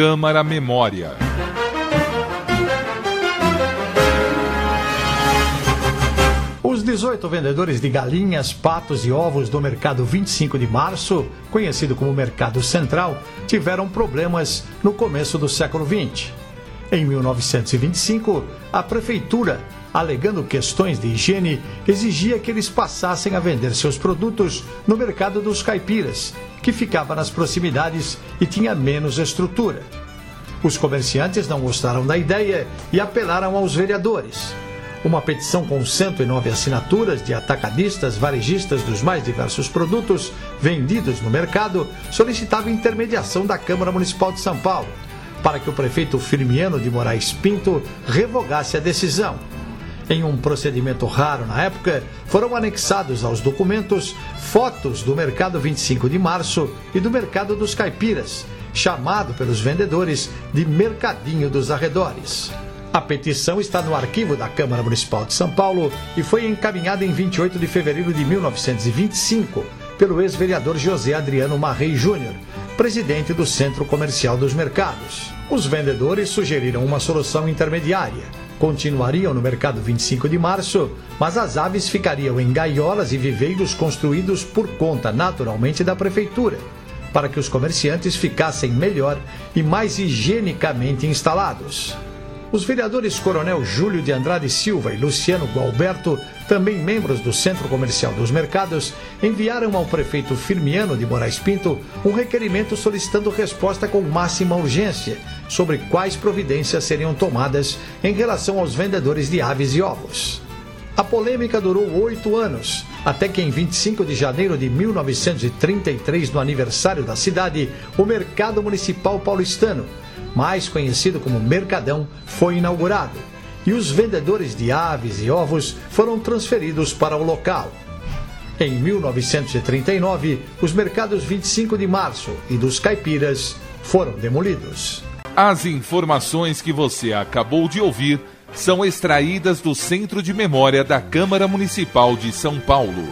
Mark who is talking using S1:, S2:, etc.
S1: Câmara Memória.
S2: Os 18 vendedores de galinhas, patos e ovos do mercado 25 de março, conhecido como Mercado Central, tiveram problemas no começo do século 20. Em 1925, a prefeitura, alegando questões de higiene, exigia que eles passassem a vender seus produtos no mercado dos caipiras, que ficava nas proximidades e tinha menos estrutura. Os comerciantes não gostaram da ideia e apelaram aos vereadores. Uma petição com 109 assinaturas de atacadistas, varejistas dos mais diversos produtos vendidos no mercado solicitava intermediação da Câmara Municipal de São Paulo para que o prefeito Firmiano de Moraes Pinto revogasse a decisão. Em um procedimento raro na época, foram anexados aos documentos fotos do Mercado 25 de Março e do Mercado dos Caipiras, chamado pelos vendedores de Mercadinho dos Arredores. A petição está no arquivo da Câmara Municipal de São Paulo e foi encaminhada em 28 de fevereiro de 1925 pelo ex-vereador José Adriano Marrei Júnior, presidente do Centro Comercial dos Mercados. Os vendedores sugeriram uma solução intermediária. Continuariam no mercado 25 de março, mas as aves ficariam em gaiolas e viveiros construídos por conta, naturalmente, da prefeitura, para que os comerciantes ficassem melhor e mais higienicamente instalados. Os vereadores Coronel Júlio de Andrade Silva e Luciano Gualberto, também membros do Centro Comercial dos Mercados, enviaram ao prefeito Firmiano de Moraes Pinto um requerimento solicitando resposta com máxima urgência sobre quais providências seriam tomadas em relação aos vendedores de aves e ovos. A polêmica durou oito anos, até que em 25 de janeiro de 1933, no aniversário da cidade, o Mercado Municipal Paulistano mais conhecido como Mercadão, foi inaugurado e os vendedores de aves e ovos foram transferidos para o local. Em 1939, os mercados 25 de março e dos caipiras foram demolidos.
S1: As informações que você acabou de ouvir são extraídas do Centro de Memória da Câmara Municipal de São Paulo.